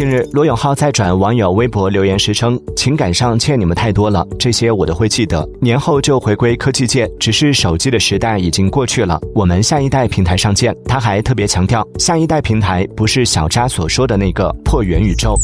近日，罗永浩在转网友微博留言时称：“情感上欠你们太多了，这些我都会记得。年后就回归科技界，只是手机的时代已经过去了，我们下一代平台上见。”他还特别强调，下一代平台不是小扎所说的那个破元宇宙。